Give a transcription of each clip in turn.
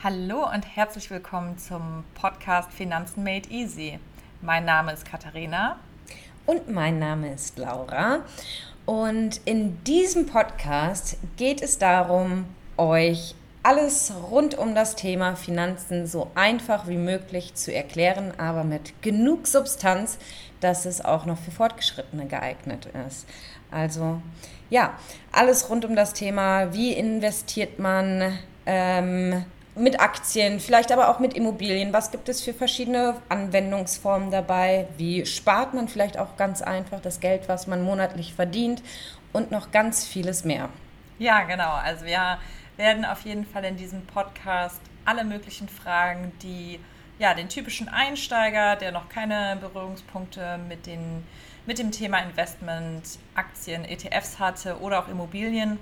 Hallo und herzlich willkommen zum Podcast Finanzen Made Easy. Mein Name ist Katharina. Und mein Name ist Laura. Und in diesem Podcast geht es darum, euch alles rund um das Thema Finanzen so einfach wie möglich zu erklären, aber mit genug Substanz, dass es auch noch für Fortgeschrittene geeignet ist. Also ja, alles rund um das Thema, wie investiert man, ähm, mit Aktien, vielleicht aber auch mit Immobilien. Was gibt es für verschiedene Anwendungsformen dabei? Wie spart man vielleicht auch ganz einfach das Geld, was man monatlich verdient? Und noch ganz vieles mehr. Ja, genau. Also wir werden auf jeden Fall in diesem Podcast alle möglichen Fragen, die ja, den typischen Einsteiger, der noch keine Berührungspunkte mit, den, mit dem Thema Investment, Aktien, ETFs hatte oder auch Immobilien,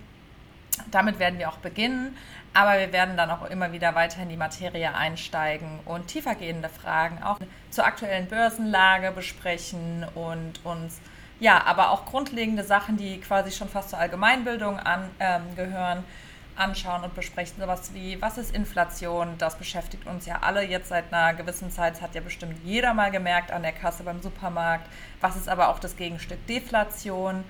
damit werden wir auch beginnen, aber wir werden dann auch immer wieder weiter in die Materie einsteigen und tiefergehende Fragen auch zur aktuellen Börsenlage besprechen und uns ja, aber auch grundlegende Sachen, die quasi schon fast zur Allgemeinbildung angehören, ähm, anschauen und besprechen. Sowas wie, was ist Inflation? Das beschäftigt uns ja alle jetzt seit einer gewissen Zeit. Das hat ja bestimmt jeder mal gemerkt an der Kasse beim Supermarkt. Was ist aber auch das Gegenstück Deflation?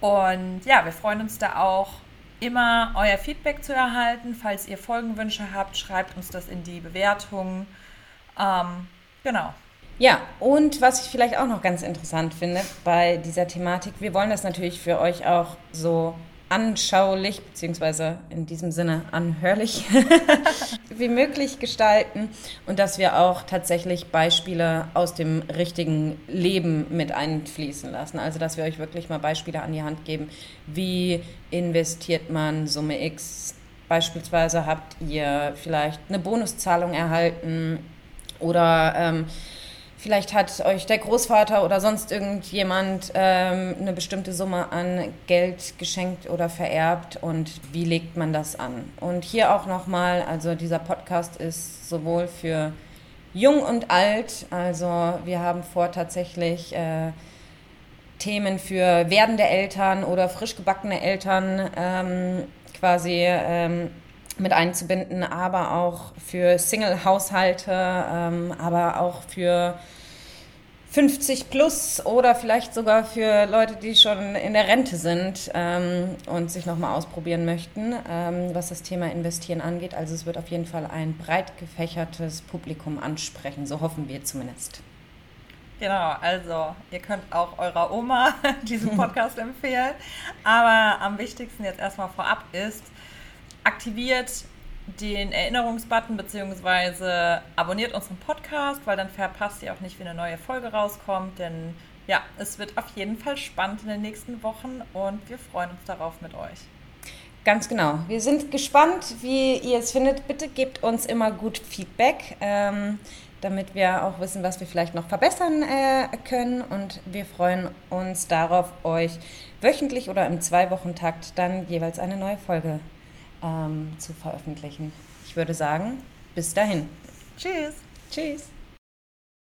Und ja, wir freuen uns da auch immer euer Feedback zu erhalten. Falls ihr Folgenwünsche habt, schreibt uns das in die Bewertungen. Ähm, genau. Ja, und was ich vielleicht auch noch ganz interessant finde bei dieser Thematik, wir wollen das natürlich für euch auch so anschaulich, beziehungsweise in diesem Sinne anhörlich wie möglich gestalten und dass wir auch tatsächlich Beispiele aus dem richtigen Leben mit einfließen lassen. Also dass wir euch wirklich mal Beispiele an die Hand geben, wie investiert man Summe X. Beispielsweise habt ihr vielleicht eine Bonuszahlung erhalten oder ähm, Vielleicht hat euch der Großvater oder sonst irgendjemand ähm, eine bestimmte Summe an Geld geschenkt oder vererbt und wie legt man das an? Und hier auch nochmal, also dieser Podcast ist sowohl für jung und alt, also wir haben vor tatsächlich äh, Themen für werdende Eltern oder frisch gebackene Eltern ähm, quasi ähm, mit einzubinden, aber auch für Single-Haushalte, ähm, aber auch für 50 plus oder vielleicht sogar für Leute, die schon in der Rente sind ähm, und sich nochmal ausprobieren möchten, ähm, was das Thema Investieren angeht. Also es wird auf jeden Fall ein breit gefächertes Publikum ansprechen, so hoffen wir zumindest. Genau, also ihr könnt auch eurer Oma diesen Podcast empfehlen. Aber am wichtigsten jetzt erstmal vorab ist, aktiviert den Erinnerungsbutton bzw. abonniert unseren Podcast, weil dann verpasst ihr auch nicht, wie eine neue Folge rauskommt. Denn ja, es wird auf jeden Fall spannend in den nächsten Wochen und wir freuen uns darauf mit euch. Ganz genau. Wir sind gespannt, wie ihr es findet. Bitte gebt uns immer gut Feedback, ähm, damit wir auch wissen, was wir vielleicht noch verbessern äh, können. Und wir freuen uns darauf, euch wöchentlich oder im Zwei-Wochen-Takt dann jeweils eine neue Folge ähm, zu veröffentlichen. Ich würde sagen, bis dahin. Tschüss. Tschüss.